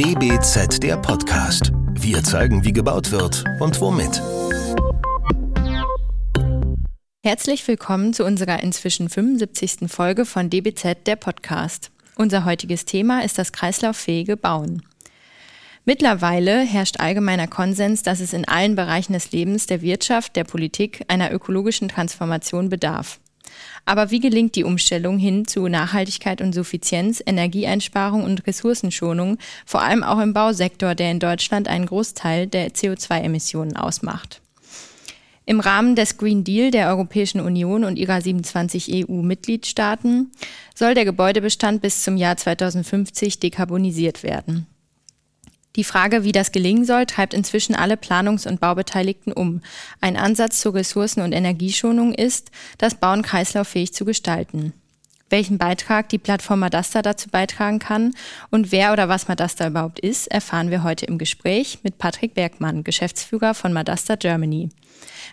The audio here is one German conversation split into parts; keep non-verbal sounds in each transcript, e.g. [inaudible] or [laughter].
DBZ der Podcast. Wir zeigen, wie gebaut wird und womit. Herzlich willkommen zu unserer inzwischen 75. Folge von DBZ der Podcast. Unser heutiges Thema ist das kreislauffähige Bauen. Mittlerweile herrscht allgemeiner Konsens, dass es in allen Bereichen des Lebens, der Wirtschaft, der Politik einer ökologischen Transformation bedarf. Aber wie gelingt die Umstellung hin zu Nachhaltigkeit und Suffizienz, Energieeinsparung und Ressourcenschonung, vor allem auch im Bausektor, der in Deutschland einen Großteil der CO2-Emissionen ausmacht? Im Rahmen des Green Deal der Europäischen Union und ihrer 27 EU-Mitgliedstaaten soll der Gebäudebestand bis zum Jahr 2050 dekarbonisiert werden. Die Frage, wie das gelingen soll, treibt inzwischen alle Planungs- und Baubeteiligten um. Ein Ansatz zur Ressourcen- und Energieschonung ist, das Bauen kreislauffähig zu gestalten. Welchen Beitrag die Plattform Madasta dazu beitragen kann und wer oder was Madasta überhaupt ist, erfahren wir heute im Gespräch mit Patrick Bergmann, Geschäftsführer von Madasta Germany.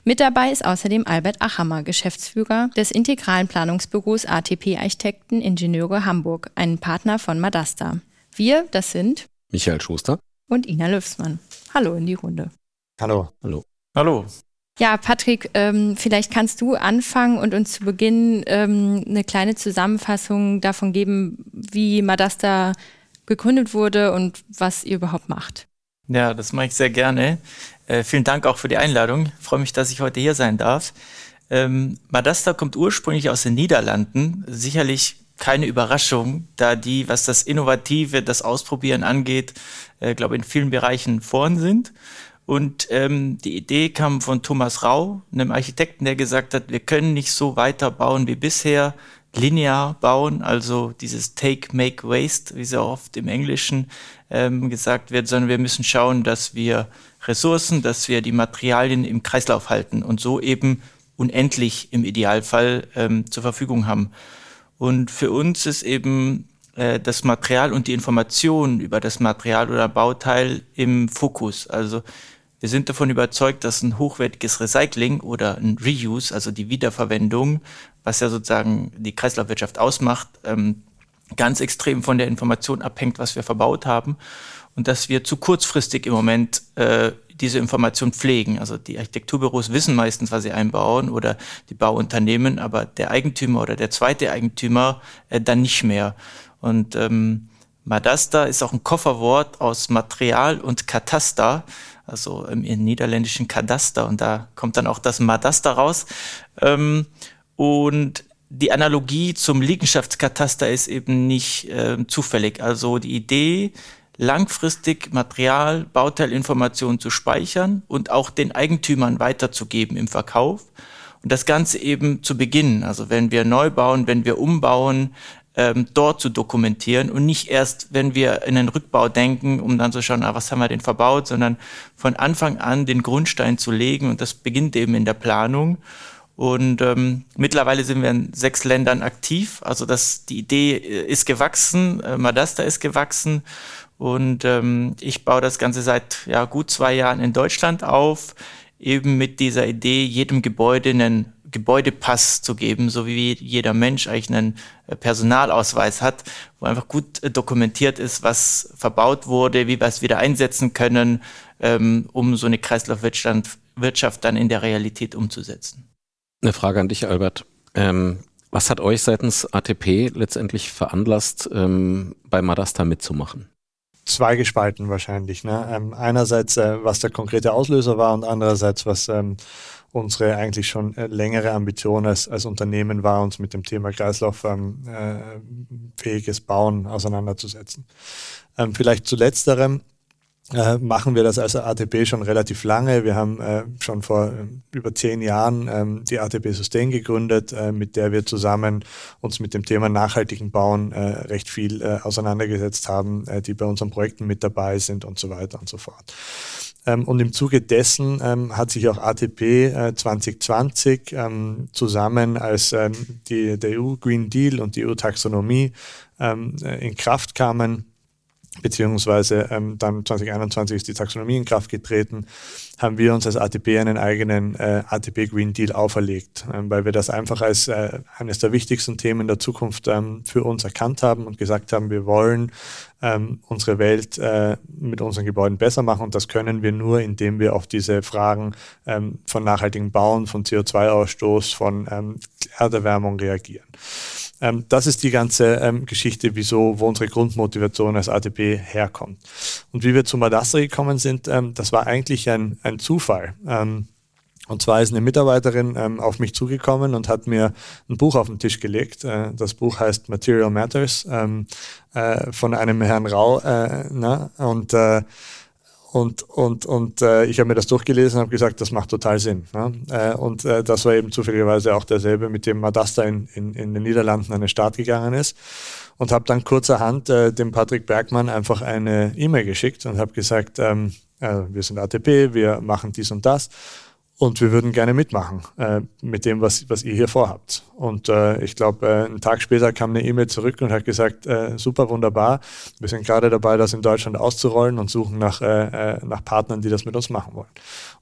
Mit dabei ist außerdem Albert Achammer, Geschäftsführer des integralen Planungsbüros ATP Architekten Ingenieure Hamburg, einen Partner von Madasta. Wir, das sind Michael Schuster und Ina Löfsmann. Hallo in die Runde. Hallo. Hallo. Hallo. Ja, Patrick, ähm, vielleicht kannst du anfangen und uns zu Beginn ähm, eine kleine Zusammenfassung davon geben, wie Madasta gegründet wurde und was ihr überhaupt macht. Ja, das mache ich sehr gerne. Äh, vielen Dank auch für die Einladung. Ich freue mich, dass ich heute hier sein darf. Ähm, Madasta kommt ursprünglich aus den Niederlanden, sicherlich keine Überraschung, da die, was das Innovative, das Ausprobieren angeht, äh, glaube in vielen Bereichen vorn sind. Und ähm, die Idee kam von Thomas Rau, einem Architekten, der gesagt hat, wir können nicht so weiterbauen wie bisher, linear bauen, also dieses Take, Make, Waste, wie so oft im Englischen ähm, gesagt wird, sondern wir müssen schauen, dass wir Ressourcen, dass wir die Materialien im Kreislauf halten und so eben unendlich im Idealfall ähm, zur Verfügung haben. Und für uns ist eben äh, das Material und die Information über das Material oder Bauteil im Fokus. Also wir sind davon überzeugt, dass ein hochwertiges Recycling oder ein Reuse, also die Wiederverwendung, was ja sozusagen die Kreislaufwirtschaft ausmacht, ähm, ganz extrem von der Information abhängt, was wir verbaut haben und dass wir zu kurzfristig im Moment äh, diese Information pflegen. Also die Architekturbüros wissen meistens, was sie einbauen oder die Bauunternehmen, aber der Eigentümer oder der zweite Eigentümer äh, dann nicht mehr. Und ähm, Madasta ist auch ein Kofferwort aus Material und Kataster, also im, im niederländischen Kadaster und da kommt dann auch das Madasta raus. Ähm, und die Analogie zum Liegenschaftskataster ist eben nicht äh, zufällig. Also die Idee, langfristig Material, Bauteilinformationen zu speichern und auch den Eigentümern weiterzugeben im Verkauf. Und das Ganze eben zu beginnen, also wenn wir neu bauen, wenn wir umbauen, ähm, dort zu dokumentieren und nicht erst, wenn wir in den Rückbau denken, um dann zu schauen, ah, was haben wir denn verbaut, sondern von Anfang an den Grundstein zu legen und das beginnt eben in der Planung. Und ähm, mittlerweile sind wir in sechs Ländern aktiv. Also das, die Idee äh, ist gewachsen, äh, Madasta ist gewachsen und ähm, ich baue das Ganze seit ja, gut zwei Jahren in Deutschland auf, eben mit dieser Idee, jedem Gebäude einen Gebäudepass zu geben, so wie jeder Mensch eigentlich einen äh, Personalausweis hat, wo einfach gut äh, dokumentiert ist, was verbaut wurde, wie wir es wieder einsetzen können, ähm, um so eine Kreislaufwirtschaft dann in der Realität umzusetzen. Eine Frage an dich, Albert. Ähm, was hat euch seitens ATP letztendlich veranlasst, ähm, bei Madasta mitzumachen? zweigespalten wahrscheinlich. Ne? Ähm, einerseits, äh, was der konkrete Auslöser war und andererseits, was ähm, unsere eigentlich schon äh, längere Ambition als, als Unternehmen war, uns mit dem Thema kreislauffähiges ähm, äh, Bauen auseinanderzusetzen. Ähm, vielleicht zu letzterem äh, machen wir das als ATP schon relativ lange. Wir haben äh, schon vor äh, über zehn Jahren ähm, die ATP Sustain gegründet, äh, mit der wir zusammen uns mit dem Thema nachhaltigen Bauen recht viel auseinandergesetzt haben, die bei unseren Projekten mit dabei sind und so weiter und so fort. Ähm, und im Zuge dessen ähm, hat sich auch ATP 2020 ähm, zusammen, als die, der EU Green Deal und die EU Taxonomie ähm, in Kraft kamen, beziehungsweise ähm, dann 2021 ist die Taxonomie in Kraft getreten, haben wir uns als ATP einen eigenen äh, ATP Green Deal auferlegt, ähm, weil wir das einfach als äh, eines der wichtigsten Themen der Zukunft ähm, für uns erkannt haben und gesagt haben, wir wollen ähm, unsere Welt äh, mit unseren Gebäuden besser machen und das können wir nur, indem wir auf diese Fragen ähm, von nachhaltigem Bauen, von CO2-Ausstoß, von ähm, Erderwärmung reagieren. Ähm, das ist die ganze ähm, Geschichte, wieso, wo unsere Grundmotivation als ATP herkommt. Und wie wir zu Madastra gekommen sind, ähm, das war eigentlich ein, ein Zufall. Ähm, und zwar ist eine Mitarbeiterin ähm, auf mich zugekommen und hat mir ein Buch auf den Tisch gelegt. Äh, das Buch heißt Material Matters ähm, äh, von einem Herrn Rau. Äh, na? Und äh, und, und, und äh, ich habe mir das durchgelesen und habe gesagt, das macht total Sinn. Ne? Äh, und äh, das war eben zufälligerweise auch derselbe, mit dem Madasta in, in, in den Niederlanden an den Start gegangen ist. Und habe dann kurzerhand äh, dem Patrick Bergmann einfach eine E-Mail geschickt und habe gesagt, ähm, äh, wir sind ATP, wir machen dies und das und wir würden gerne mitmachen äh, mit dem, was, was ihr hier vorhabt. Und äh, ich glaube, äh, einen Tag später kam eine E-Mail zurück und hat gesagt, äh, super, wunderbar, wir sind gerade dabei, das in Deutschland auszurollen und suchen nach, äh, äh nach Partnern, die das mit uns machen wollen.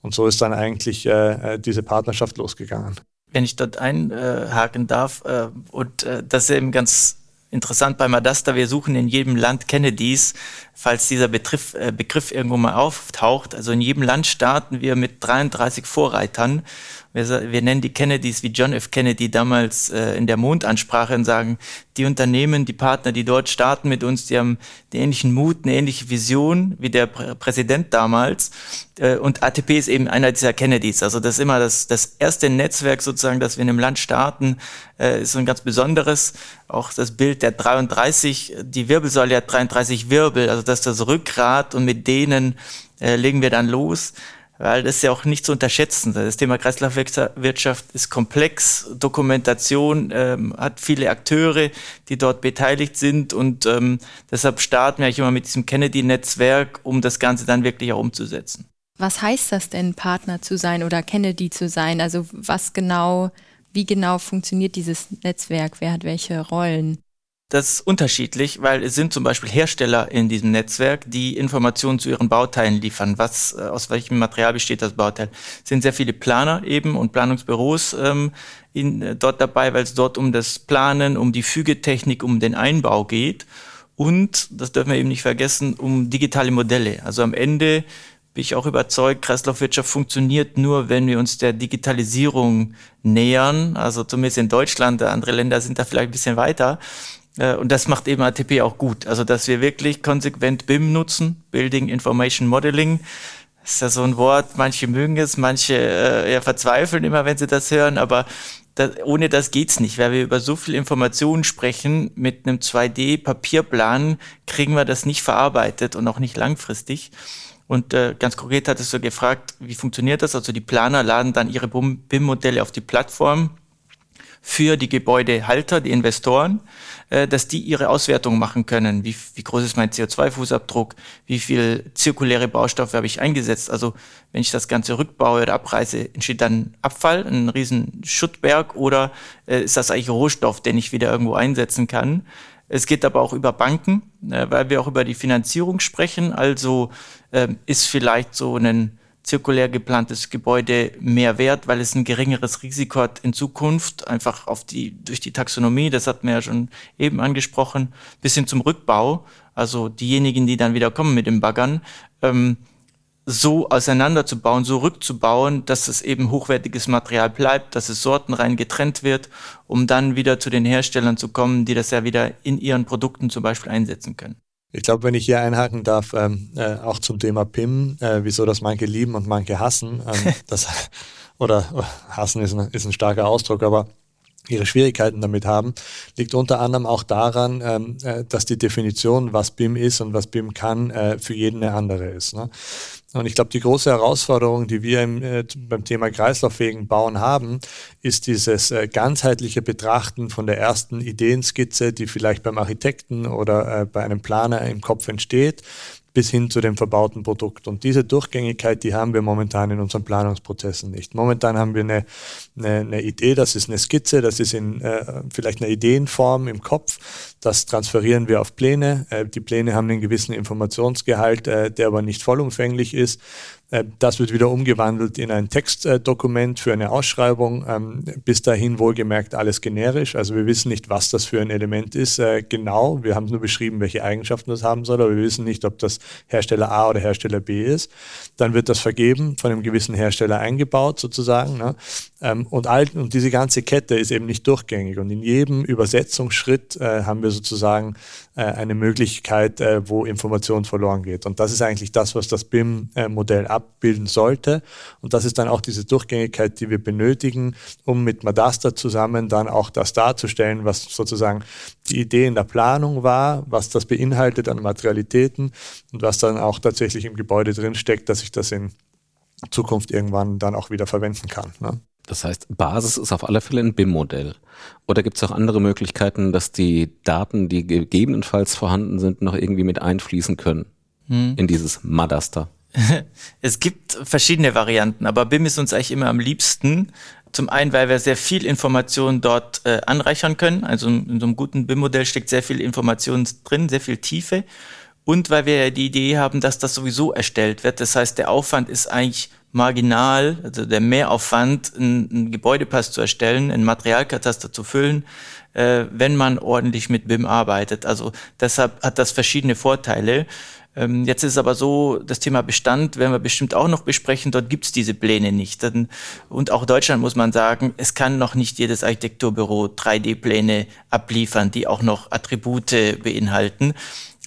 Und so ist dann eigentlich äh, äh diese Partnerschaft losgegangen. Wenn ich dort einhaken darf, äh, und das ist eben ganz interessant bei Madasta, wir suchen in jedem Land Kennedys, falls dieser Begriff, äh, Begriff irgendwo mal auftaucht. Also in jedem Land starten wir mit 33 Vorreitern wir, wir nennen die Kennedys wie John F. Kennedy damals äh, in der Mondansprache und sagen, die Unternehmen, die Partner, die dort starten mit uns, die haben den ähnlichen Mut, eine ähnliche Vision wie der Prä Präsident damals. Äh, und ATP ist eben einer dieser Kennedys. Also das ist immer das, das erste Netzwerk sozusagen, das wir in einem Land starten, äh, ist so ein ganz besonderes. Auch das Bild der 33, die Wirbelsäule hat 33 Wirbel, also das ist das Rückgrat und mit denen äh, legen wir dann los weil das ist ja auch nicht zu unterschätzen. Das Thema Kreislaufwirtschaft ist komplex, Dokumentation ähm, hat viele Akteure, die dort beteiligt sind und ähm, deshalb starten wir eigentlich immer mit diesem Kennedy-Netzwerk, um das Ganze dann wirklich auch umzusetzen. Was heißt das denn, Partner zu sein oder Kennedy zu sein? Also was genau, wie genau funktioniert dieses Netzwerk? Wer hat welche Rollen? Das ist unterschiedlich, weil es sind zum Beispiel Hersteller in diesem Netzwerk, die Informationen zu ihren Bauteilen liefern. Was, äh, aus welchem Material besteht das Bauteil? Es sind sehr viele Planer eben und Planungsbüros ähm, in, äh, dort dabei, weil es dort um das Planen, um die Fügetechnik, um den Einbau geht. Und, das dürfen wir eben nicht vergessen, um digitale Modelle. Also am Ende bin ich auch überzeugt, Kreislaufwirtschaft funktioniert nur, wenn wir uns der Digitalisierung nähern. Also zumindest in Deutschland, andere Länder sind da vielleicht ein bisschen weiter. Äh, und das macht eben ATP auch gut. Also, dass wir wirklich konsequent BIM nutzen, Building Information Modeling. Ist ja so ein Wort, manche mögen es, manche äh, ja, verzweifeln immer, wenn sie das hören, aber das, ohne das geht's nicht. Weil wir über so viel Informationen sprechen, mit einem 2D-Papierplan kriegen wir das nicht verarbeitet und auch nicht langfristig. Und äh, ganz konkret hattest du gefragt, wie funktioniert das? Also die Planer laden dann ihre BIM-Modelle auf die Plattform für die Gebäudehalter, die Investoren, äh, dass die ihre Auswertung machen können. Wie, wie groß ist mein CO2-Fußabdruck? Wie viel zirkuläre Baustoffe habe ich eingesetzt? Also wenn ich das Ganze rückbaue oder abreiße, entsteht dann Abfall, ein riesen Schuttberg oder äh, ist das eigentlich Rohstoff, den ich wieder irgendwo einsetzen kann? Es geht aber auch über Banken, äh, weil wir auch über die Finanzierung sprechen. Also äh, ist vielleicht so ein zirkulär geplantes Gebäude mehr wert, weil es ein geringeres Risiko hat in Zukunft, einfach auf die, durch die Taxonomie, das hat man ja schon eben angesprochen, bis hin zum Rückbau, also diejenigen, die dann wieder kommen mit den Baggern, ähm, so auseinanderzubauen, so rückzubauen, dass es eben hochwertiges Material bleibt, dass es sortenrein getrennt wird, um dann wieder zu den Herstellern zu kommen, die das ja wieder in ihren Produkten zum Beispiel einsetzen können. Ich glaube, wenn ich hier einhaken darf, ähm, äh, auch zum Thema PIM, äh, wieso das manche lieben und manche hassen, ähm, [laughs] das, oder hassen ist ein, ist ein starker Ausdruck, aber ihre Schwierigkeiten damit haben, liegt unter anderem auch daran, ähm, äh, dass die Definition, was BIM ist und was BIM kann, äh, für jeden eine andere ist. Ne? Und ich glaube, die große Herausforderung, die wir im, äh, beim Thema kreislauffähigen Bauen haben, ist dieses äh, ganzheitliche Betrachten von der ersten Ideenskizze, die vielleicht beim Architekten oder äh, bei einem Planer im Kopf entsteht, bis hin zu dem verbauten Produkt. Und diese Durchgängigkeit, die haben wir momentan in unseren Planungsprozessen nicht. Momentan haben wir eine, eine, eine Idee, das ist eine Skizze, das ist in äh, vielleicht eine Ideenform im Kopf. Das transferieren wir auf Pläne. Äh, die Pläne haben einen gewissen Informationsgehalt, äh, der aber nicht vollumfänglich ist. Äh, das wird wieder umgewandelt in ein Textdokument für eine Ausschreibung. Ähm, bis dahin wohlgemerkt alles generisch. Also wir wissen nicht, was das für ein Element ist. Äh, genau, wir haben nur beschrieben, welche Eigenschaften das haben soll, aber wir wissen nicht, ob das Hersteller A oder Hersteller B ist. Dann wird das vergeben, von einem gewissen Hersteller eingebaut sozusagen. Ne? Ähm, und, all, und diese ganze Kette ist eben nicht durchgängig. Und in jedem Übersetzungsschritt äh, haben wir sozusagen eine Möglichkeit, wo Information verloren geht. Und das ist eigentlich das, was das BIM-Modell abbilden sollte. Und das ist dann auch diese Durchgängigkeit, die wir benötigen, um mit Madasta zusammen dann auch das darzustellen, was sozusagen die Idee in der Planung war, was das beinhaltet an Materialitäten und was dann auch tatsächlich im Gebäude drin steckt, dass ich das in Zukunft irgendwann dann auch wieder verwenden kann. Ne? Das heißt, Basis ist auf alle Fälle ein BIM-Modell. Oder gibt es auch andere Möglichkeiten, dass die Daten, die gegebenenfalls vorhanden sind, noch irgendwie mit einfließen können hm. in dieses Madaster? [laughs] es gibt verschiedene Varianten, aber BIM ist uns eigentlich immer am liebsten. Zum einen, weil wir sehr viel Information dort äh, anreichern können. Also in so einem guten BIM-Modell steckt sehr viel Information drin, sehr viel Tiefe. Und weil wir die Idee haben, dass das sowieso erstellt wird. Das heißt, der Aufwand ist eigentlich marginal, also der Mehraufwand, einen, einen Gebäudepass zu erstellen, einen Materialkataster zu füllen, äh, wenn man ordentlich mit BIM arbeitet. Also deshalb hat das verschiedene Vorteile. Ähm, jetzt ist aber so, das Thema Bestand werden wir bestimmt auch noch besprechen. Dort gibt es diese Pläne nicht. Und auch Deutschland muss man sagen, es kann noch nicht jedes Architekturbüro 3D-Pläne abliefern, die auch noch Attribute beinhalten.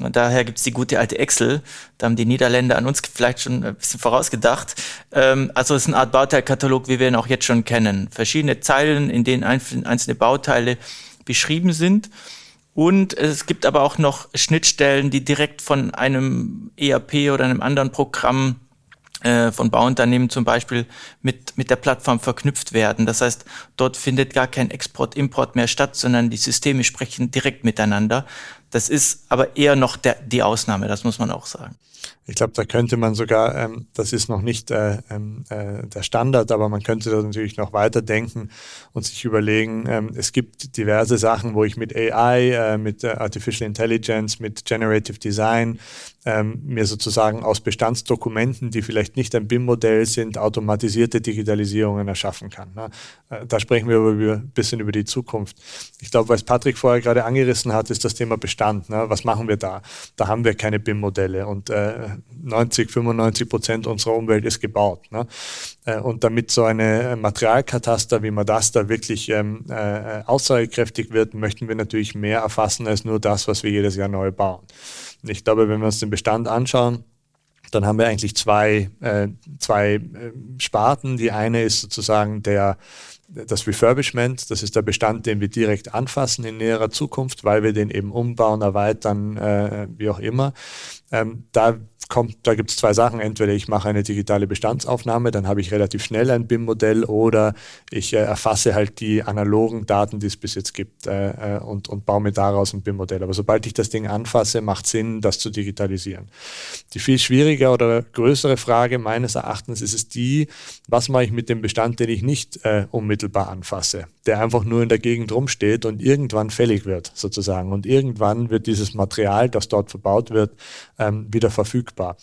Und daher gibt es die gute alte Excel. Da haben die Niederländer an uns vielleicht schon ein bisschen vorausgedacht. Ähm, also es ist eine Art Bauteilkatalog, wie wir ihn auch jetzt schon kennen. Verschiedene Zeilen, in denen einzelne Bauteile beschrieben sind. Und es gibt aber auch noch Schnittstellen, die direkt von einem ERP oder einem anderen Programm äh, von Bauunternehmen zum Beispiel mit, mit der Plattform verknüpft werden. Das heißt, dort findet gar kein Export, Import mehr statt, sondern die Systeme sprechen direkt miteinander. Das ist aber eher noch der, die Ausnahme, das muss man auch sagen. Ich glaube, da könnte man sogar, ähm, das ist noch nicht äh, ähm, äh, der Standard, aber man könnte da natürlich noch weiterdenken und sich überlegen, ähm, es gibt diverse Sachen, wo ich mit AI, äh, mit äh, Artificial Intelligence, mit Generative Design ähm, mir sozusagen aus Bestandsdokumenten, die vielleicht nicht ein BIM-Modell sind, automatisierte Digitalisierungen erschaffen kann. Ne? Äh, da sprechen wir aber ein bisschen über die Zukunft. Ich glaube, was Patrick vorher gerade angerissen hat, ist das Thema Bestand. Ne? Was machen wir da? Da haben wir keine BIM-Modelle und äh, 90, 95 Prozent unserer Umwelt ist gebaut. Ne? Äh, und damit so eine Materialkataster, wie man das da wirklich ähm, äh, aussagekräftig wird, möchten wir natürlich mehr erfassen als nur das, was wir jedes Jahr neu bauen. Und ich glaube, wenn wir uns den Bestand anschauen, dann haben wir eigentlich zwei, äh, zwei äh, Sparten. Die eine ist sozusagen der, das Refurbishment, das ist der Bestand, den wir direkt anfassen in näherer Zukunft, weil wir den eben umbauen, erweitern, äh, wie auch immer. Ähm, da kommt, da gibt es zwei Sachen. Entweder ich mache eine digitale Bestandsaufnahme, dann habe ich relativ schnell ein BIM-Modell oder ich äh, erfasse halt die analogen Daten, die es bis jetzt gibt äh, äh und, und baue mir daraus ein BIM-Modell. Aber sobald ich das Ding anfasse, macht Sinn, das zu digitalisieren. Die viel schwierige oder größere Frage meines Erachtens ist es die, was mache ich mit dem Bestand, den ich nicht äh, unmittelbar anfasse, der einfach nur in der Gegend rumsteht und irgendwann fällig wird, sozusagen. Und irgendwann wird dieses Material, das dort verbaut wird, ähm, wieder verfügbar.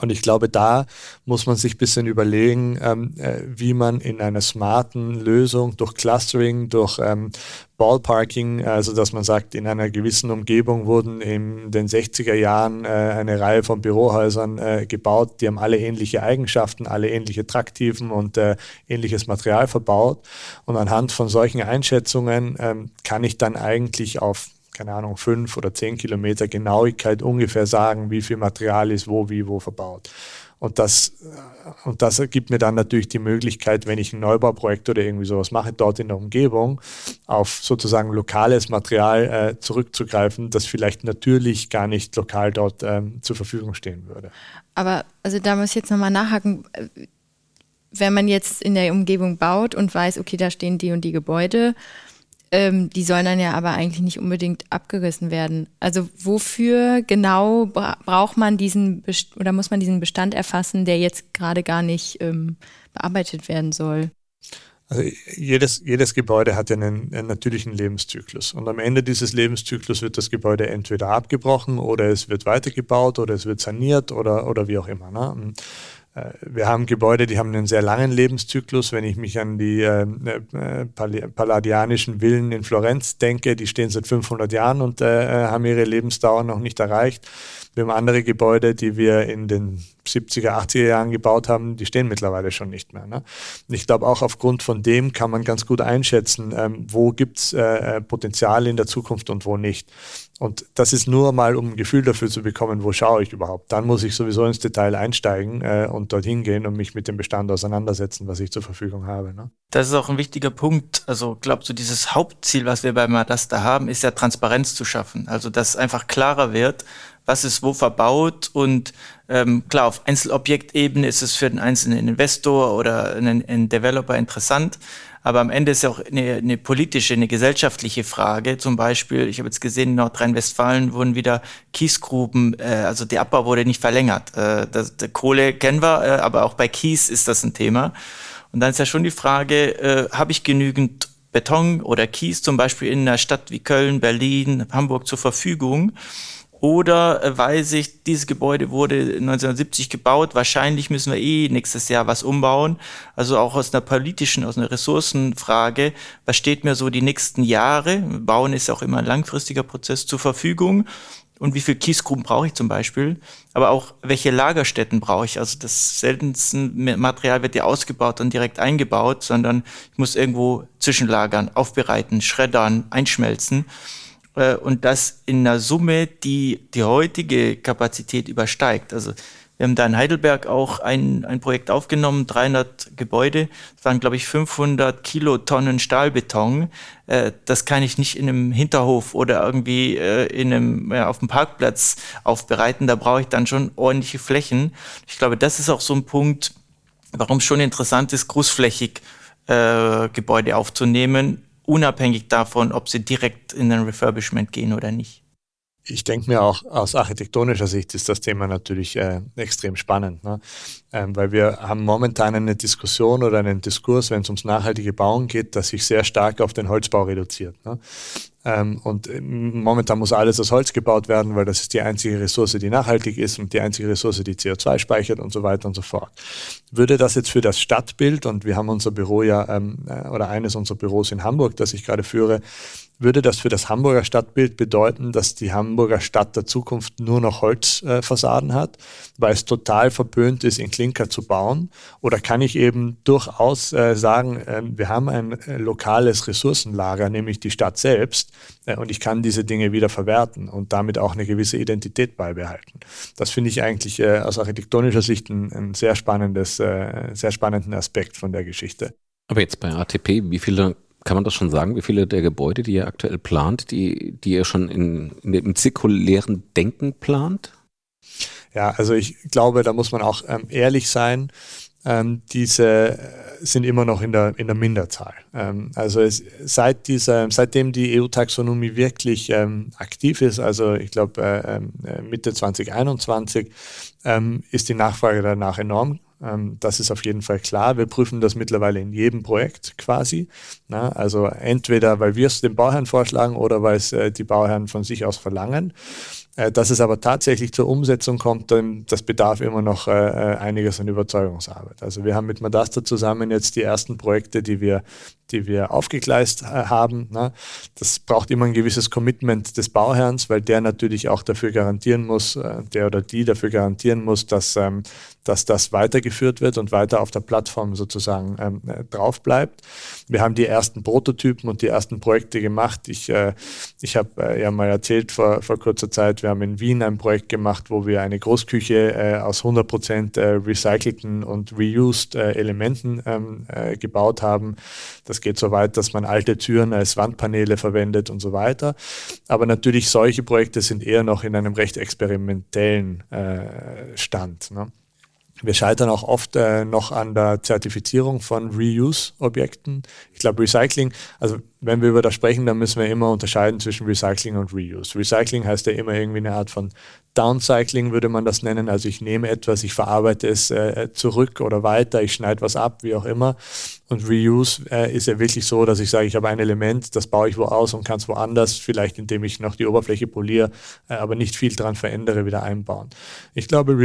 Und ich glaube, da muss man sich ein bisschen überlegen, ähm, äh, wie man in einer smarten Lösung durch Clustering, durch ähm, Ballparking, also dass man sagt, in einer gewissen Umgebung wurden in den 60er Jahren äh, eine Reihe von Bürohäusern äh, gebaut, die haben alle ähnliche Eigenschaften, alle ähnliche Traktiven und äh, ähnliches Material verbaut. Und anhand von solchen Einschätzungen ähm, kann ich dann eigentlich auf keine Ahnung, fünf oder zehn Kilometer Genauigkeit ungefähr sagen, wie viel Material ist wo, wie, wo verbaut. Und das, äh, und das gibt mir dann natürlich die Möglichkeit, wenn ich ein Neubauprojekt oder irgendwie sowas mache, dort in der Umgebung auf sozusagen lokales Material äh, zurückzugreifen, das vielleicht natürlich gar nicht lokal dort ähm, zur Verfügung stehen würde. Aber also da muss ich jetzt nochmal nachhaken. Wenn man jetzt in der Umgebung baut und weiß, okay, da stehen die und die Gebäude, Ähm, die sollen dann ja aber eigentlich nicht unbedingt abgerissen werden. Also wofür genau bra braucht man diesen Best oder muss man diesen Bestand erfassen, der jetzt gerade gar nicht ähm, bearbeitet werden soll? Also jedes, jedes Gebäude hat ja einen, einen, natürlichen Lebenszyklus. Und am Ende dieses Lebenszyklus wird das Gebäude entweder abgebrochen oder es wird weitergebaut oder es wird saniert oder, oder wie auch immer. Ne? Äh, wir haben Gebäude, die haben einen sehr langen Lebenszyklus. Wenn ich mich an die äh, äh palladianischen Villen in Florenz denke, die stehen seit 500 Jahren und äh, äh, haben ihre Lebensdauer noch nicht erreicht. Wir haben andere Gebäude, die wir in den 70er, 80er Jahren gebaut haben, die stehen mittlerweile schon nicht mehr. Ne? ich glaube, auch aufgrund von dem kann man ganz gut einschätzen, ähm, wo gibt es äh, Potenzial in der Zukunft und wo nicht. Und das ist nur mal, um ein Gefühl dafür zu bekommen, wo schaue ich überhaupt. Dann muss ich sowieso ins Detail einsteigen äh, und dorthin gehen und mich mit dem Bestand auseinandersetzen, was ich zur Verfügung habe. Ne? Das ist auch ein wichtiger Punkt. Also glaubst du, dieses Hauptziel, was wir bei Madasta haben, ist ja Transparenz zu schaffen. Also dass einfach klarer wird, was ist wo verbaut und ähm, klar, auf Einzelobjektebene ist es für den einzelnen Investor oder einen, einen Developer interessant, aber am Ende ist ja auch eine, eine politische, eine gesellschaftliche Frage. Zum Beispiel, ich habe jetzt gesehen, in Nordrhein-Westfalen wurden wieder Kiesgruben, äh, also der Abbau wurde nicht verlängert. Äh, das, der Kohle kennen wir, äh, aber auch bei Kies ist das ein Thema. Und dann ist ja schon die Frage, äh, habe ich genügend Beton oder Kies zum Beispiel in einer Stadt wie Köln, Berlin, Hamburg zur Verfügung? Oder äh, weiß ich, dieses Gebäude wurde 1970 gebaut, wahrscheinlich müssen wir eh nächstes Jahr was umbauen. Also auch aus einer politischen, aus einer Ressourcenfrage, was steht mir so die nächsten Jahre? Bauen ist auch immer ein langfristiger Prozess zur Verfügung. Und wie viel Kiesgruben brauche ich zum Beispiel? Aber auch, welche Lagerstätten brauche ich? Also das seltenste Material wird ja ausgebaut und direkt eingebaut, sondern ich muss irgendwo zwischenlagern, aufbereiten, schreddern, einschmelzen. Äh, und das in einer Summe, die die heutige Kapazität übersteigt. Also wir haben da in Heidelberg auch ein, ein Projekt aufgenommen, 300 Gebäude, das waren, glaube ich, 500 Kilotonnen Stahlbeton. Äh, das kann ich nicht in einem Hinterhof oder irgendwie äh, in einem, ja, auf dem Parkplatz aufbereiten. Da brauche ich dann schon ordentliche Flächen. Ich glaube, das ist auch so ein Punkt, warum es schon interessant ist, großflächig äh, Gebäude aufzunehmen, unabhängig davon, ob sie direkt in ein Refurbishment gehen oder nicht. Ich denke mir auch aus architektonischer Sicht ist das Thema natürlich äh, extrem spannend, ne? ähm, weil wir haben momentan eine Diskussion oder einen Diskurs, wenn es ums nachhaltige Bauen geht, das sich sehr stark auf den Holzbau reduziert. Ne? Ähm, und äh, momentan muss alles aus Holz gebaut werden, weil das ist die einzige Ressource, die nachhaltig ist und die einzige Ressource, die CO2 speichert und so weiter und so fort. Würde das jetzt für das Stadtbild, und wir haben unser Büro ja, ähm, äh, oder eines unserer Büros in Hamburg, das ich gerade führe, würde das für das Hamburger Stadtbild bedeuten, dass die Hamburger Stadt der Zukunft nur noch Holzfassaden äh, hat, weil es total verböhnt ist, in Klinker zu bauen? Oder kann ich eben durchaus äh, sagen, äh, wir haben ein äh, lokales Ressourcenlager, nämlich die Stadt selbst, äh, und ich kann diese Dinge wieder verwerten und damit auch eine gewisse Identität beibehalten? Das finde ich eigentlich äh, aus architektonischer Sicht ein, ein sehr spannendes, sehr spannenden Aspekt von der Geschichte. Aber jetzt bei ATP, wie viele kann man das schon sagen, wie viele der Gebäude, die ihr aktuell plant, die, die ihr schon in, in dem zirkulären Denken plant? Ja, also ich glaube, da muss man auch ähm, ehrlich sein. Ähm, diese sind immer noch in der, in der Minderzahl. Ähm, also es, seit dieser, seitdem die EU-Taxonomie wirklich ähm, aktiv ist, also ich glaube äh, ähm, äh, Mitte 2021, ähm, ist die Nachfrage danach enorm ähm, das ist auf jeden Fall klar. Wir prüfen das mittlerweile in jedem Projekt quasi. also entweder, weil wir es dem Bauherrn vorschlagen oder weil es äh, die Bauherren von sich aus verlangen. Äh, dass es aber tatsächlich zur Umsetzung kommt, das bedarf immer noch äh, einiges an Überzeugungsarbeit. Also wir haben mit Madasta zusammen jetzt die ersten Projekte, die wir die wir aufgegleist äh, haben. Ne? Das braucht immer ein gewisses Commitment des Bauherrns, weil der natürlich auch dafür garantieren muss, äh, der oder die dafür garantieren muss, dass, ähm, dass das weitergeführt wird und weiter auf der Plattform sozusagen ähm, äh, drauf bleibt. Wir haben die ersten Prototypen und die ersten Projekte gemacht. Ich, äh, ich habe äh, ja mal erzählt vor, vor kurzer Zeit, wir haben in Wien ein Projekt gemacht, wo wir eine Großküche äh, aus 100 Prozent äh, recycelten und reused äh, Elementen ähm, äh, gebaut haben. Das das geht so weit, dass man alte Türen als Wandpaneele verwendet und so weiter. Aber natürlich solche Projekte sind eher noch in einem recht experimentellen äh, Stand. Ne? Wir scheitern auch oft äh, noch an der Zertifizierung von Reuse-Objekten. Ich glaube, Recycling, also wenn wir über das sprechen, dann müssen wir immer unterscheiden zwischen Recycling und Reuse. Recycling heißt ja immer irgendwie eine Art von Downcycling, würde man das nennen. Also ich nehme etwas, ich verarbeite es äh, zurück oder weiter, ich schneide was ab, wie auch immer. Und Reuse äh, ist ja wirklich so, dass ich sage, ich habe ein Element, das baue ich wo aus und kann es woanders, vielleicht indem ich noch die Oberfläche poliere, äh, aber nicht viel dran verändere, wieder einbauen. Ich glaube,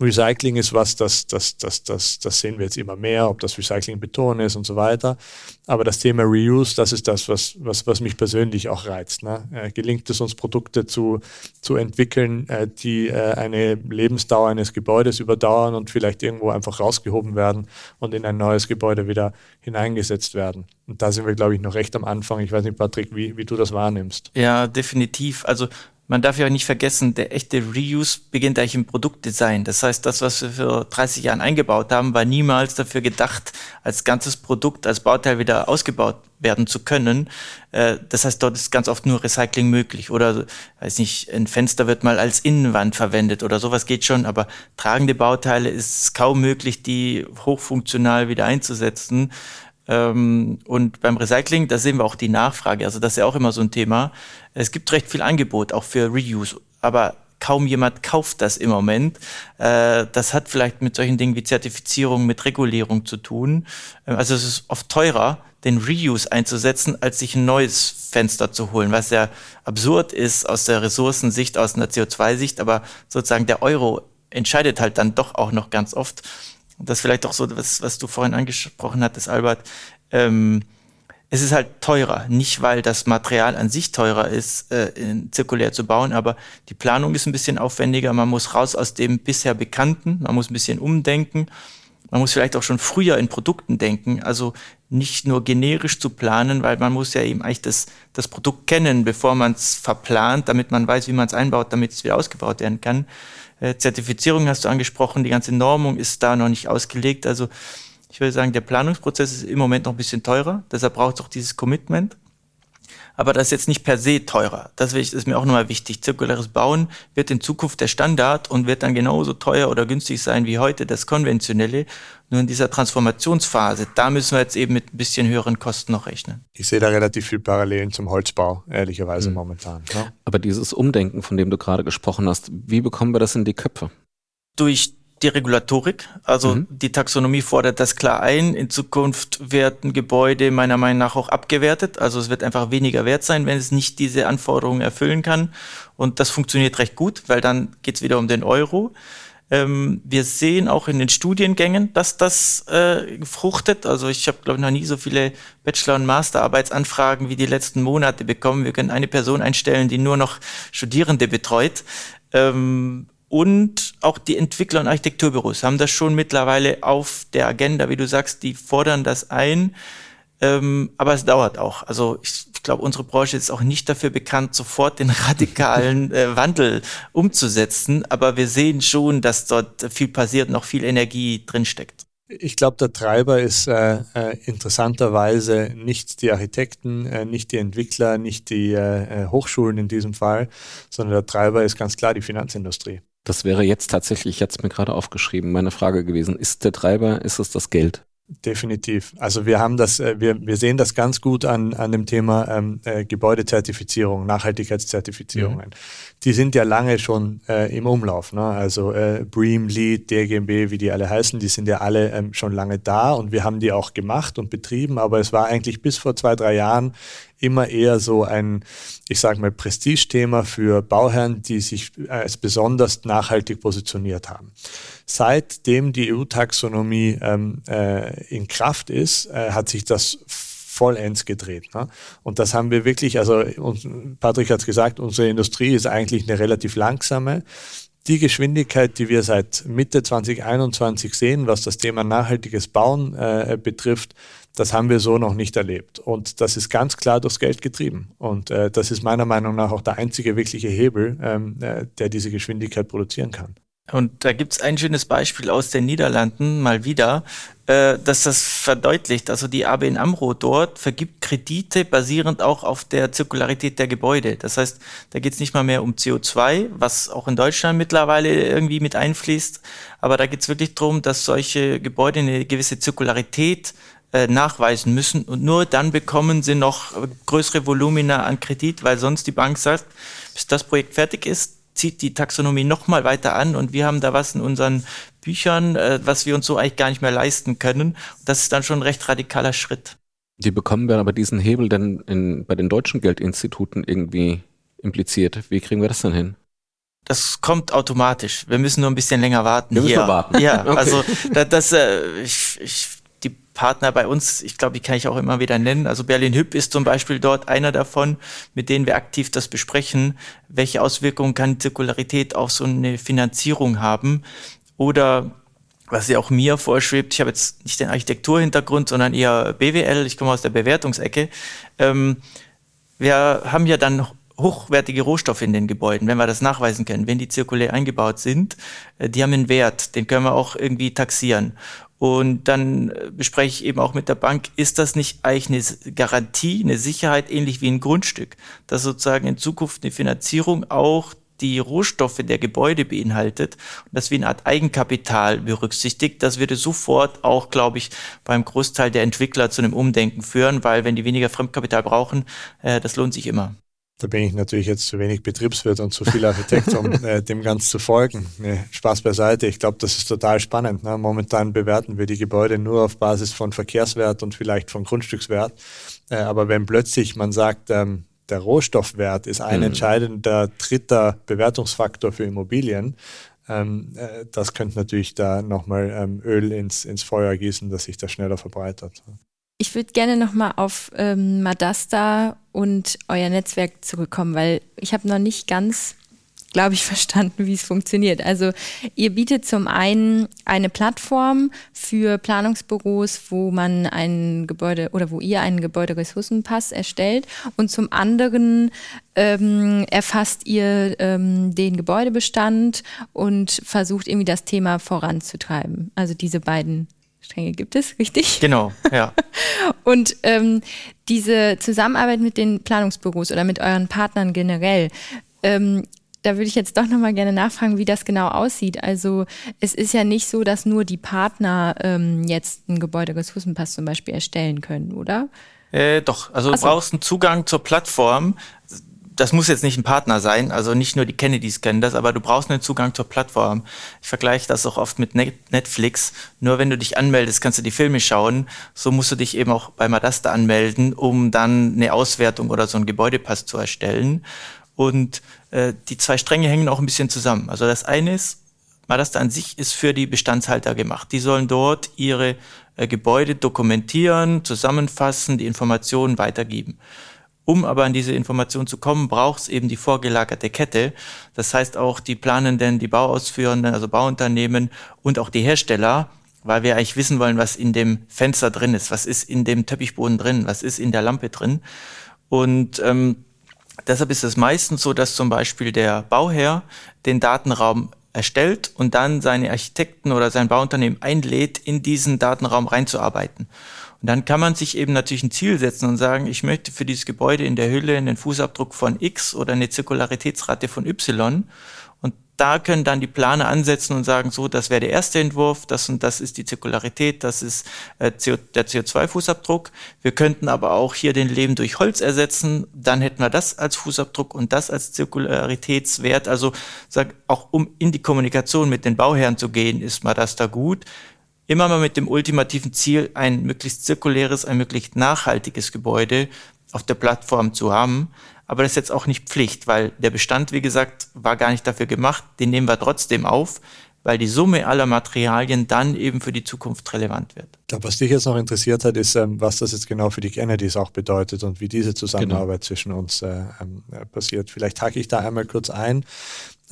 Recycling ist was, das, das, das, das, das sehen wir jetzt immer mehr, ob das Recycling Beton ist und so weiter. Aber das Thema Reuse, das ist das, was, was, was mich persönlich auch reizt. Ne? Äh, gelingt es uns, Produkte zu, zu entwickeln, äh, die äh, eine Lebensdauer eines Gebäudes überdauern und vielleicht irgendwo einfach rausgehoben werden und in ein neues Gebäude wieder hineingesetzt werden. Und da sind wir, glaube ich, noch recht am Anfang. Ich weiß nicht, Patrick, wie, wie du das wahrnimmst. Ja, definitiv. Also man darf ja nicht vergessen, der echte Reuse beginnt eigentlich im Produktdesign. Das heißt, das, was wir für 30 Jahren eingebaut haben, war niemals dafür gedacht, als ganzes Produkt, als Bauteil wieder ausgebaut werden zu können. Äh, das heißt, dort ist ganz oft nur Recycling möglich. Oder, weiß nicht, ein Fenster wird mal als Innenwand verwendet oder sowas geht schon, aber tragende Bauteile ist es kaum möglich, die hochfunktional wieder einzusetzen. Ähm, und beim Recycling, da sehen wir auch die Nachfrage. Also das ist ja auch immer so ein Thema. Es gibt recht viel Angebot, auch für Reuse. Aber kaum jemand kauft das im Moment. Äh, das hat vielleicht mit solchen Dingen wie Zertifizierung, mit Regulierung zu tun. Ähm, also es ist oft teurer, den Reuse einzusetzen, als sich ein neues Fenster zu holen, was ja absurd ist aus der Ressourcensicht, aus einer CO2-Sicht, aber sozusagen der Euro entscheidet halt dann doch auch noch ganz oft. Und das vielleicht auch so, was, was du vorhin angesprochen hattest, Albert. Ähm, es ist halt teurer, nicht weil das Material an sich teurer ist, äh, in, zirkulär zu bauen, aber die Planung ist ein bisschen aufwendiger. Man muss raus aus dem bisher Bekannten, man muss ein bisschen umdenken. Man muss vielleicht auch schon früher in Produkten denken, also nicht nur generisch zu planen, weil man muss ja eben eigentlich das, das Produkt kennen, bevor man es verplant, damit man weiß, wie man es einbaut, damit es wieder ausgebaut werden kann. Äh, Zertifizierung hast du angesprochen, die ganze Normung ist da noch nicht ausgelegt. Also ich würde sagen, der Planungsprozess ist im Moment noch ein bisschen teurer, deshalb braucht es auch dieses Commitment aber das ist jetzt nicht per se teurer. Das ist mir auch nochmal wichtig. Zirkuläres Bauen wird in Zukunft der Standard und wird dann genauso teuer oder günstig sein wie heute das konventionelle. Nur in dieser Transformationsphase, da müssen wir jetzt eben mit ein bisschen höheren Kosten noch rechnen. Ich sehe da relativ viel Parallelen zum Holzbau, ehrlicherweise mhm. momentan. Ja. Aber dieses Umdenken, von dem du gerade gesprochen hast, wie bekommen wir das in die Köpfe? Durch die Regulatorik. Also mhm. die Taxonomie fordert das klar ein. In Zukunft werden Gebäude meiner Meinung nach auch abgewertet. Also es wird einfach weniger wert sein, wenn es nicht diese Anforderungen erfüllen kann. Und das funktioniert recht gut, weil dann geht es wieder um den Euro. Ähm, wir sehen auch in den Studiengängen, dass das äh, fruchtet. Also ich habe, glaube ich, noch nie so viele Bachelor- und Masterarbeitsanfragen wie die letzten Monate bekommen. Wir können eine Person einstellen, die nur noch Studierende betreut. Ähm, und auch die Entwickler und Architekturbüros haben das schon mittlerweile auf der Agenda, wie du sagst, die fordern das ein. Ähm, aber es dauert auch. Also ich, ich glaube, unsere Branche ist auch nicht dafür bekannt, sofort den [laughs] radikalen äh, Wandel umzusetzen. Aber wir sehen schon, dass dort viel passiert, noch viel Energie drinsteckt. Ich glaube, der Treiber ist äh, äh, interessanterweise nicht die Architekten, äh, nicht die Entwickler, nicht die äh, äh, Hochschulen in diesem Fall, sondern der Treiber ist ganz klar die Finanzindustrie. Das wäre jetzt tatsächlich, jetzt mir gerade aufgeschrieben, meine Frage gewesen. Ist der Treiber, ist es das Geld? Definitiv. Also wir haben das, äh, wir, wir sehen das ganz gut an, an dem Thema ähm, äh, Gebäudezertifizierung, Nachhaltigkeitszertifizierungen. Mhm. Die sind ja lange schon äh, im Umlauf. Ne? Also äh, Bream, Lead, DGMB, wie die alle heißen, die sind ja alle ähm, schon lange da und wir haben die auch gemacht und betrieben, aber es war eigentlich bis vor zwei, drei Jahren immer eher so ein, ich sage mal, Prestigethema für Bauherren, die sich als besonders nachhaltig positioniert haben. Seitdem die EU-Taxonomie ähm, äh, in Kraft ist, äh, hat sich das vollends gedreht. Ne? Und das haben wir wirklich, also Patrick hat es gesagt, unsere Industrie ist eigentlich eine relativ langsame. Die Geschwindigkeit, die wir seit Mitte 2021 sehen, was das Thema nachhaltiges Bauen äh, betrifft, das haben wir so noch nicht erlebt. Und das ist ganz klar durchs Geld getrieben. Und äh, das ist meiner Meinung nach auch der einzige wirkliche Hebel, ähm, äh, der diese Geschwindigkeit produzieren kann. Und da gibt es ein schönes Beispiel aus den Niederlanden, mal wieder, äh, dass das verdeutlicht. Also die ABN AMRO dort vergibt Kredite basierend auch auf der Zirkularität der Gebäude. Das heißt, da geht es nicht mal mehr um CO2, was auch in Deutschland mittlerweile irgendwie mit einfließt, aber da geht es wirklich darum, dass solche Gebäude eine gewisse Zirkularität äh, nachweisen müssen und nur dann bekommen sie noch größere Volumina an Kredit, weil sonst die Bank sagt, bis das Projekt fertig ist, zieht die Taxonomie noch mal weiter an und wir haben da was in unseren Büchern, äh, was wir uns so eigentlich gar nicht mehr leisten können. Das ist dann schon ein recht radikaler Schritt. Wie bekommen wir aber diesen Hebel denn in, bei den deutschen Geldinstituten irgendwie impliziert? Wie kriegen wir das dann hin? Das kommt automatisch. Wir müssen nur ein bisschen länger warten. Wir müssen hier. warten. Ja, [laughs] okay. also das, das äh, ich, ich Partner bei uns, ich glaube, die kann ich auch immer wieder nennen. Also Berlin Hüb ist zum Beispiel dort einer davon, mit denen wir aktiv das besprechen. Welche Auswirkungen kann Zirkularität auf so eine Finanzierung haben? Oder was ja auch mir vorschwebt, ich habe jetzt nicht den Architekturhintergrund, sondern eher BWL, ich komme aus der Bewertungsecke. Ähm, wir haben ja dann hochwertige Rohstoffe in den Gebäuden, wenn wir das nachweisen können, wenn die zirkulär eingebaut sind, äh, die haben einen Wert, den können wir auch irgendwie taxieren. Und dann äh, bespreche ich eben auch mit der Bank, ist das nicht eigentlich eine Garantie, eine Sicherheit, ähnlich wie ein Grundstück, dass sozusagen in Zukunft eine Finanzierung auch die Rohstoffe der Gebäude beinhaltet und das wie eine Art Eigenkapital berücksichtigt. Das würde sofort auch, glaube ich, beim Großteil der Entwickler zu einem Umdenken führen, weil wenn die weniger Fremdkapital brauchen, äh, das lohnt sich immer. Da bin ich natürlich jetzt zu wenig Betriebswirt und zu viel Architekt, um [laughs] äh, dem ganz zu folgen. Nee, Spaß beiseite. Ich glaube, das ist total spannend. Ne? Momentan bewerten wir die Gebäude nur auf Basis von Verkehrswert und vielleicht von Grundstückswert. Äh, aber wenn plötzlich man sagt, ähm, der Rohstoffwert ist ein mhm. entscheidender dritter Bewertungsfaktor für Immobilien, ähm, äh, das könnte natürlich da nochmal ähm, Öl ins, ins Feuer gießen, dass sich das schneller verbreitert. Ich würde gerne nochmal auf ähm, Madasta und euer Netzwerk zurückkommen, weil ich habe noch nicht ganz, glaube ich, [laughs] verstanden, wie es funktioniert. Also ihr bietet zum einen eine Plattform für Planungsbüros, wo man ein Gebäude oder wo ihr einen Gebäuderessourcenpass erstellt und zum anderen ähm, erfasst ihr ähm, den Gebäudebestand und versucht irgendwie das Thema voranzutreiben. Also diese beiden Stränge gibt es, richtig? Genau, ja. [laughs] und ähm, diese Zusammenarbeit mit den Planungsbüros oder mit euren Partnern generell, ähm, da würde ich jetzt doch nochmal gerne nachfragen, wie das genau aussieht. Also es ist ja nicht so, dass nur die Partner ähm, jetzt einen Gebäuderessourcenpass zum Beispiel erstellen können, oder? Äh, doch, also so. du brauchst einen Zugang zur Plattform das muss jetzt nicht ein Partner sein, also nicht nur die Kennedys kennen das, aber du brauchst einen Zugang zur Plattform. Ich vergleiche das auch oft mit Netflix. Nur wenn du dich anmeldest, kannst du die Filme schauen. So musst du dich eben auch bei Madasta anmelden, um dann eine Auswertung oder so einen Gebäudepass zu erstellen. Und äh, die zwei Stränge hängen auch ein bisschen zusammen. Also das eine ist, Madasta an sich ist für die Bestandshalter gemacht. Die sollen dort ihre äh, Gebäude dokumentieren, zusammenfassen, die Informationen weitergeben. Um aber an diese Information zu kommen, braucht es eben die vorgelagerte Kette. Das heißt auch die Planenden, die Bauausführenden, also Bauunternehmen und auch die Hersteller, weil wir eigentlich wissen wollen, was in dem Fenster drin ist, was ist in dem Teppichboden drin, was ist in der Lampe drin. Und ähm, deshalb ist es meistens so, dass zum Beispiel der Bauherr den Datenraum erstellt und dann seine Architekten oder sein Bauunternehmen einlädt, in diesen Datenraum reinzuarbeiten. Und dann kann man sich eben natürlich ein Ziel setzen und sagen, ich möchte für dieses Gebäude in der Hülle einen Fußabdruck von X oder eine Zirkularitätsrate von Y. Und da können dann die Planer ansetzen und sagen, so, das wäre der erste Entwurf, das und das ist die Zirkularität, das ist äh, CO, der CO2-Fußabdruck. Wir könnten aber auch hier den Leben durch Holz ersetzen, dann hätten wir das als Fußabdruck und das als Zirkularitätswert. Also sag, auch um in die Kommunikation mit den Bauherren zu gehen, ist mal das da gut immer mal mit dem ultimativen Ziel, ein möglichst zirkuläres, ein möglichst nachhaltiges Gebäude auf der Plattform zu haben. Aber das ist jetzt auch nicht Pflicht, weil der Bestand, wie gesagt, war gar nicht dafür gemacht. Den nehmen wir trotzdem auf, weil die Summe aller Materialien dann eben für die Zukunft relevant wird. Ich glaube, was dich jetzt noch interessiert hat, ist, ähm, was das jetzt genau für die Kennedys auch bedeutet und wie diese Zusammenarbeit genau. zwischen uns äh, ähm, äh, passiert. Vielleicht hake ich da einmal kurz ein.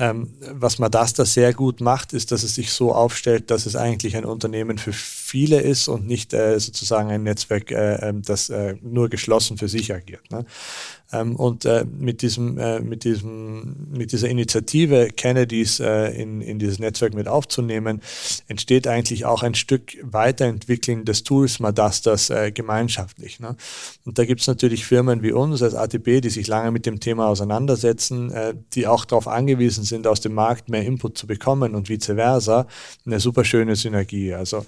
Ähm, was Madasta sehr gut macht, ist, dass es sich so aufstellt, dass es eigentlich ein Unternehmen für viele ist und nicht äh, sozusagen ein Netzwerk, äh, ähm, das äh, nur geschlossen für sich agiert. Ne? Ähm, und äh, mit diesem, äh, mit diesem, mit dieser Initiative Kennedys äh, in, in dieses Netzwerk mit aufzunehmen, entsteht eigentlich auch ein Stück Weiterentwickeln des Tools Madasters äh, gemeinschaftlich. Ne? Und da gibt es natürlich Firmen wie uns als ATP, die sich lange mit dem Thema auseinandersetzen, die auch darauf angewiesen sind, aus dem Markt mehr Input zu bekommen und vice versa. Eine super schöne Synergie. Also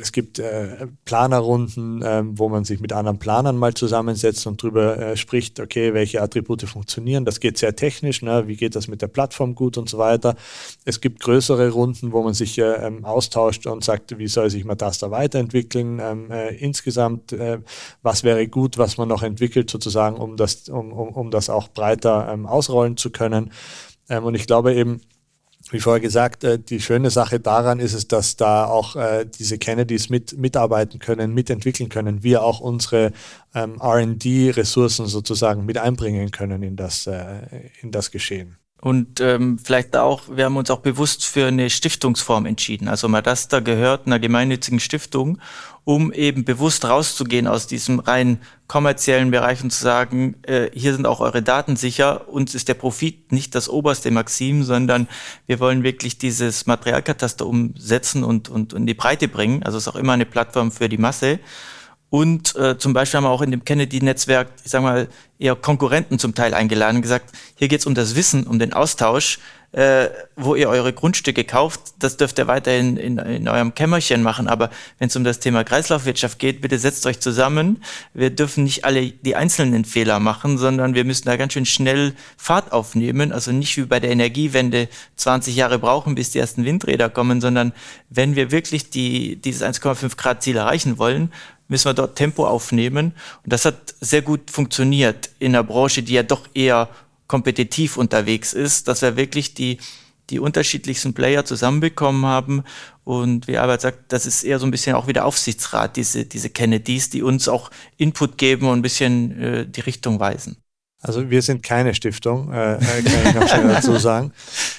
es gibt äh, Planerrunden, äh, wo man sich mit anderen Planern mal zusammensetzt und drüber äh, spricht, okay, welche Attribute funktionieren. Das geht sehr technisch, ne? wie geht das mit der Plattform gut und so weiter. Es gibt größere Runden, wo man sich äh, ähm, austauscht und sagt, wie soll sich Matasta weiterentwickeln. Ähm, äh, insgesamt, äh, was wäre gut, was man noch entwickelt, sozusagen, um das, um, um, um das auch breiter ähm, ausrollen zu können. Ähm, und ich glaube eben, wie vorher gesagt, äh, die schöne Sache daran ist es, dass da auch äh, diese Kennedys mit, mitarbeiten können, mitentwickeln können, wir auch unsere ähm, RD-Ressourcen sozusagen mit einbringen können in das, äh, in das Geschehen. Und ähm, vielleicht auch, wir haben uns auch bewusst für eine Stiftungsform entschieden. Also Madasta gehört einer gemeinnützigen Stiftung, um eben bewusst rauszugehen aus diesem rein kommerziellen Bereich und zu sagen, äh, hier sind auch eure Daten sicher, uns ist der Profit nicht das oberste Maxim, sondern wir wollen wirklich dieses Materialkataster umsetzen und, und, und in die Breite bringen. Also es ist auch immer eine Plattform für die Masse. Und äh, zum Beispiel haben wir auch in dem Kennedy-Netzwerk, ich sag mal, eher Konkurrenten zum Teil eingeladen und gesagt, hier geht's um das Wissen, um den Austausch, äh, wo ihr eure Grundstücke kauft. Das dürft ihr weiterhin in, in eurem Kämmerchen machen. Aber wenn es um das Thema Kreislaufwirtschaft geht, bitte setzt euch zusammen. Wir dürfen nicht alle die einzelnen Fehler machen, sondern wir müssen da ganz schön schnell Fahrt aufnehmen. Also nicht wie bei der Energiewende 20 Jahre brauchen, bis die ersten Windräder kommen, sondern wenn wir wirklich die, dieses 1,5 Grad Ziel erreichen wollen, müssen wir dort Tempo aufnehmen. Und das hat sehr gut funktioniert in einer Branche, die ja doch eher kompetitiv unterwegs ist, dass wir wirklich die, die unterschiedlichsten Player zusammenbekommen haben. Und wie Albert sagt, das ist eher so ein bisschen auch wieder Aufsichtsrat, diese, diese Kennedys, die uns auch Input geben und ein bisschen äh, die Richtung weisen. Also wir sind keine Stiftung, äh, äh, kann ich noch schnell [laughs] dazu sagen.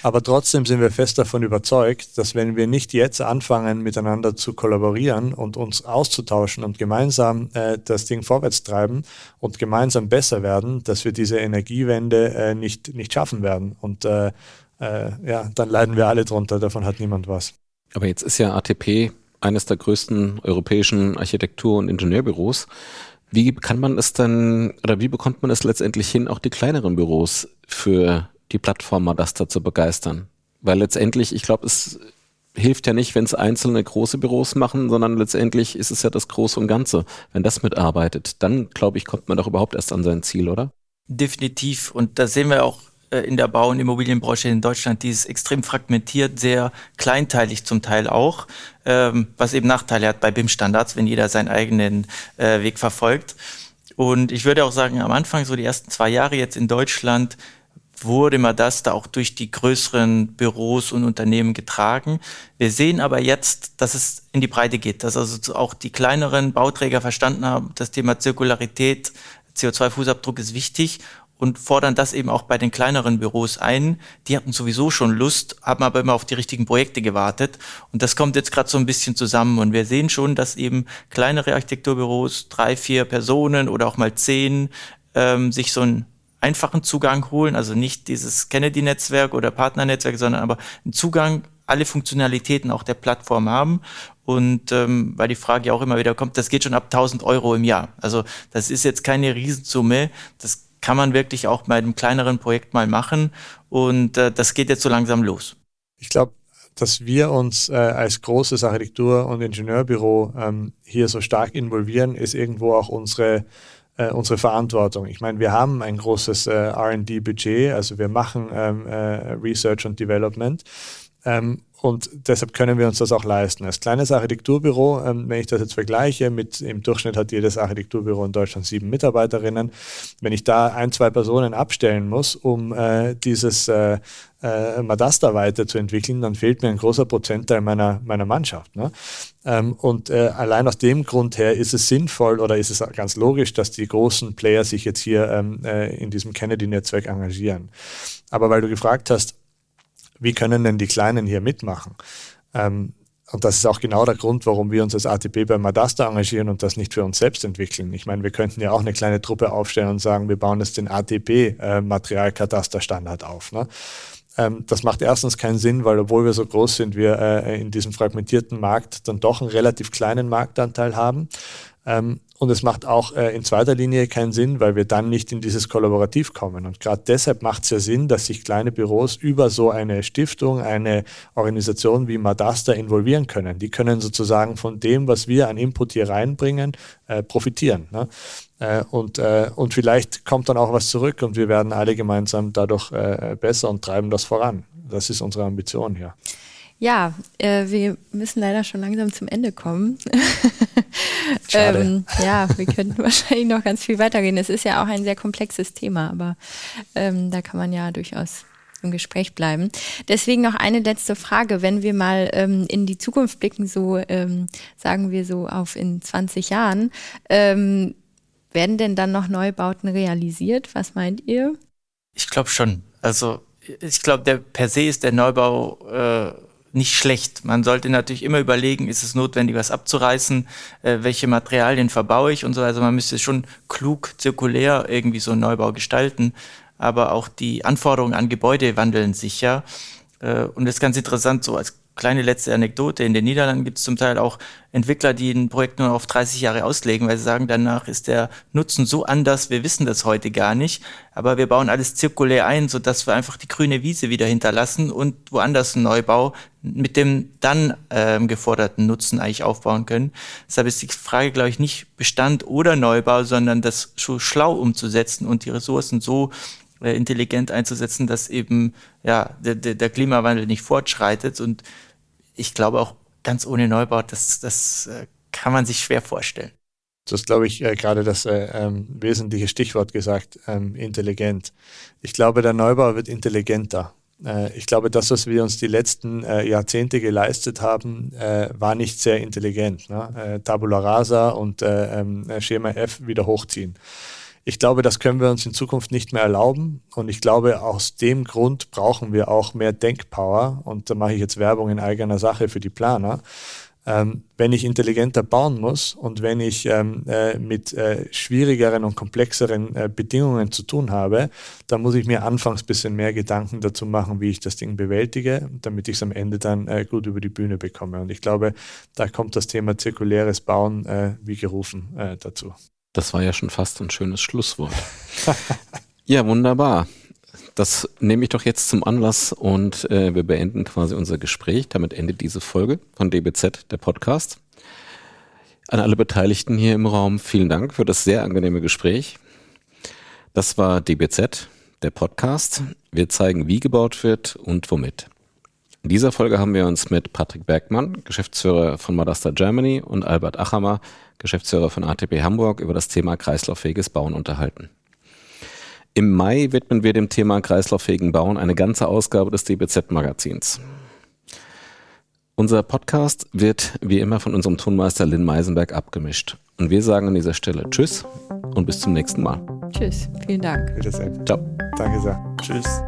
Aber trotzdem sind wir fest davon überzeugt, dass wenn wir nicht jetzt anfangen, miteinander zu kollaborieren und uns auszutauschen und gemeinsam äh, das Ding vorwärts treiben und gemeinsam besser werden, dass wir diese Energiewende äh, nicht, nicht schaffen werden. Und äh, äh, ja, dann leiden wir alle drunter, davon hat niemand was. Aber jetzt ist ja ATP eines der größten europäischen Architektur- und Ingenieurbüros. Wie kann man es dann oder wie bekommt man es letztendlich hin, auch die kleineren Büros für die Plattform Madasta zu begeistern? Weil letztendlich, ich glaube, es hilft ja nicht, wenn es einzelne große Büros machen, sondern letztendlich ist es ja das Große und Ganze. Wenn das mitarbeitet, dann glaube ich, kommt man doch überhaupt erst an sein Ziel, oder? Definitiv. Und da sehen wir auch in der Bau- und Immobilienbranche in Deutschland, die ist extrem fragmentiert, sehr kleinteilig zum Teil auch, ähm, was eben Nachteile hat bei BIM-Standards, wenn jeder seinen eigenen äh, Weg verfolgt. Und ich würde auch sagen, am Anfang, so die ersten zwei Jahre jetzt in Deutschland, wurde immer das da auch durch die größeren Büros und Unternehmen getragen. Wir sehen aber jetzt, dass es in die Breite geht, dass also auch die kleineren Bauträger verstanden haben, das Thema Zirkularität, CO2-Fußabdruck ist wichtig und fordern das eben auch bei den kleineren Büros ein. Die hatten sowieso schon Lust, haben aber immer auf die richtigen Projekte gewartet. Und das kommt jetzt gerade so ein bisschen zusammen. Und wir sehen schon, dass eben kleinere Architekturbüros, drei, vier Personen oder auch mal zehn, ähm, sich so einen einfachen Zugang holen. Also nicht dieses Kennedy-Netzwerk oder Partnernetzwerk, sondern aber einen Zugang, alle Funktionalitäten auch der Plattform haben. Und ähm, weil die Frage ja auch immer wieder kommt, das geht schon ab 1000 Euro im Jahr. Also das ist jetzt keine Riesensumme. Das kann man wirklich auch bei einem kleineren Projekt mal machen. Und äh, das geht jetzt so langsam los. Ich glaube, dass wir uns äh, als großes Architektur- und Ingenieurbüro ähm, hier so stark involvieren, ist irgendwo auch unsere, äh, unsere Verantwortung. Ich meine, wir haben ein großes äh, RD-Budget, also wir machen ähm, äh, Research und Development. Ähm, und deshalb können wir uns das auch leisten. Als kleines Architekturbüro, ähm, wenn ich das jetzt vergleiche, mit im Durchschnitt hat jedes Architekturbüro in Deutschland sieben Mitarbeiterinnen. Wenn ich da ein, zwei Personen abstellen muss, um äh, dieses äh, äh, Madasta weiterzuentwickeln, dann fehlt mir ein großer Prozentteil meiner, meiner Mannschaft. Ne? Ähm, und äh, allein aus dem Grund her ist es sinnvoll oder ist es ganz logisch, dass die großen Player sich jetzt hier ähm, äh, in diesem Kennedy-Netzwerk engagieren. Aber weil du gefragt hast, wie können denn die Kleinen hier mitmachen? Ähm, und das ist auch genau der Grund, warum wir uns als ATP bei Madasta engagieren und das nicht für uns selbst entwickeln. Ich meine, wir könnten ja auch eine kleine Truppe aufstellen und sagen, wir bauen jetzt den ATP-Materialkatasterstandard äh, auf. Ne? Ähm, das macht erstens keinen Sinn, weil obwohl wir so groß sind, wir äh, in diesem fragmentierten Markt dann doch einen relativ kleinen Marktanteil haben. Ähm, und es macht auch äh, in zweiter Linie keinen Sinn, weil wir dann nicht in dieses Kollaborativ kommen. Und gerade deshalb macht es ja Sinn, dass sich kleine Büros über so eine Stiftung, eine Organisation wie Madasta involvieren können. Die können sozusagen von dem, was wir an Input hier reinbringen, äh, profitieren. Ne? Äh, und, äh, und vielleicht kommt dann auch was zurück und wir werden alle gemeinsam dadurch äh, besser und treiben das voran. Das ist unsere Ambition hier. Äh, wir müssen leider schon langsam zum Ende kommen. [laughs] Schade. ähm, ja, wir könnten [laughs] wahrscheinlich noch ganz viel weitergehen. Es ist ja auch ein sehr komplexes Thema, aber ähm, da kann man ja durchaus im Gespräch bleiben. Deswegen noch eine letzte Frage. Wenn wir mal ähm, in die Zukunft blicken, so ähm, sagen wir so auf in 20 Jahren, ähm, werden denn dann noch Neubauten realisiert? Was meint ihr? Ich glaube schon. Also ich glaube, der per se ist der Neubau äh, nicht schlecht. Man sollte natürlich immer überlegen, ist es notwendig, was abzureißen, äh, welche Materialien verbaue ich und so. Also man müsste schon klug, zirkulär irgendwie so einen Neubau gestalten. Aber auch die Anforderungen an Gebäude wandeln sich ja. Äh, und das ist ganz interessant, so als kleine letzte Anekdote. In den Niederlanden gibt es zum Teil auch Entwickler, die ein Projekt nur auf 30 Jahre auslegen, weil sie sagen, danach ist der Nutzen so anders, wir wissen das heute gar nicht, aber wir bauen alles zirkulär ein, sodass wir einfach die grüne Wiese wieder hinterlassen und woanders einen Neubau mit dem dann ähm, geforderten Nutzen eigentlich aufbauen können. Deshalb ist die Frage, glaube ich, nicht Bestand oder Neubau, sondern das schon schlau umzusetzen und die Ressourcen so äh, intelligent einzusetzen, dass eben ja, der, der Klimawandel nicht fortschreitet. Und ich glaube auch ganz ohne Neubau, das, das äh, kann man sich schwer vorstellen. Das ist, glaube ich, äh, gerade das äh, ähm, wesentliche Stichwort gesagt, ähm, intelligent. Ich glaube, der Neubau wird intelligenter. Äh, ich glaube, das, was wir uns die letzten äh, Jahrzehnte geleistet haben, war nicht sehr intelligent. Ne? Tabula rasa und ähm, Schema F wieder hochziehen. Ich glaube, das können wir uns in Zukunft nicht mehr erlauben. Und ich glaube, aus dem Grund brauchen wir auch mehr Denkpower. Und da mache ich jetzt Werbung in eigener Sache für die Planer. Ähm, wenn ich intelligenter bauen muss und wenn ich ähm, äh, mit äh, schwierigeren und komplexeren äh, Bedingungen zu tun habe, dann muss ich mir anfangs ein bisschen mehr Gedanken dazu machen, wie ich das Ding bewältige, damit ich es am Ende dann äh, gut über die Bühne bekomme. Und ich glaube, da kommt das Thema zirkuläres Bauen äh, wie gerufen äh, dazu. Das war ja schon fast ein schönes Schlusswort. [laughs] ja, wunderbar. Das nehme ich doch jetzt zum Anlass und äh, wir beenden quasi unser Gespräch. Damit endet diese Folge von DBZ, der Podcast. An alle Beteiligten hier im Raum vielen Dank für das sehr angenehme Gespräch. Das war DBZ, der Podcast. Wir zeigen, wie gebaut wird und womit. In dieser Folge haben wir uns mit Patrick Bergmann, Geschäftsführer von Madasta Germany und Albert Achamer, Geschäftsführer von ATP Hamburg, über das Thema kreislauffähiges Bauen unterhalten. Im Mai widmen wir dem Thema kreislauffähigen Bauen eine ganze Ausgabe des DBZ-Magazins. Unser Podcast wird wie immer von unserem Tonmeister Lynn Meisenberg abgemischt. Und wir sagen an dieser Stelle Tschüss und bis zum nächsten Mal. Tschüss, vielen Dank. Wiedersehen. Ciao. Danke sehr. Tschüss.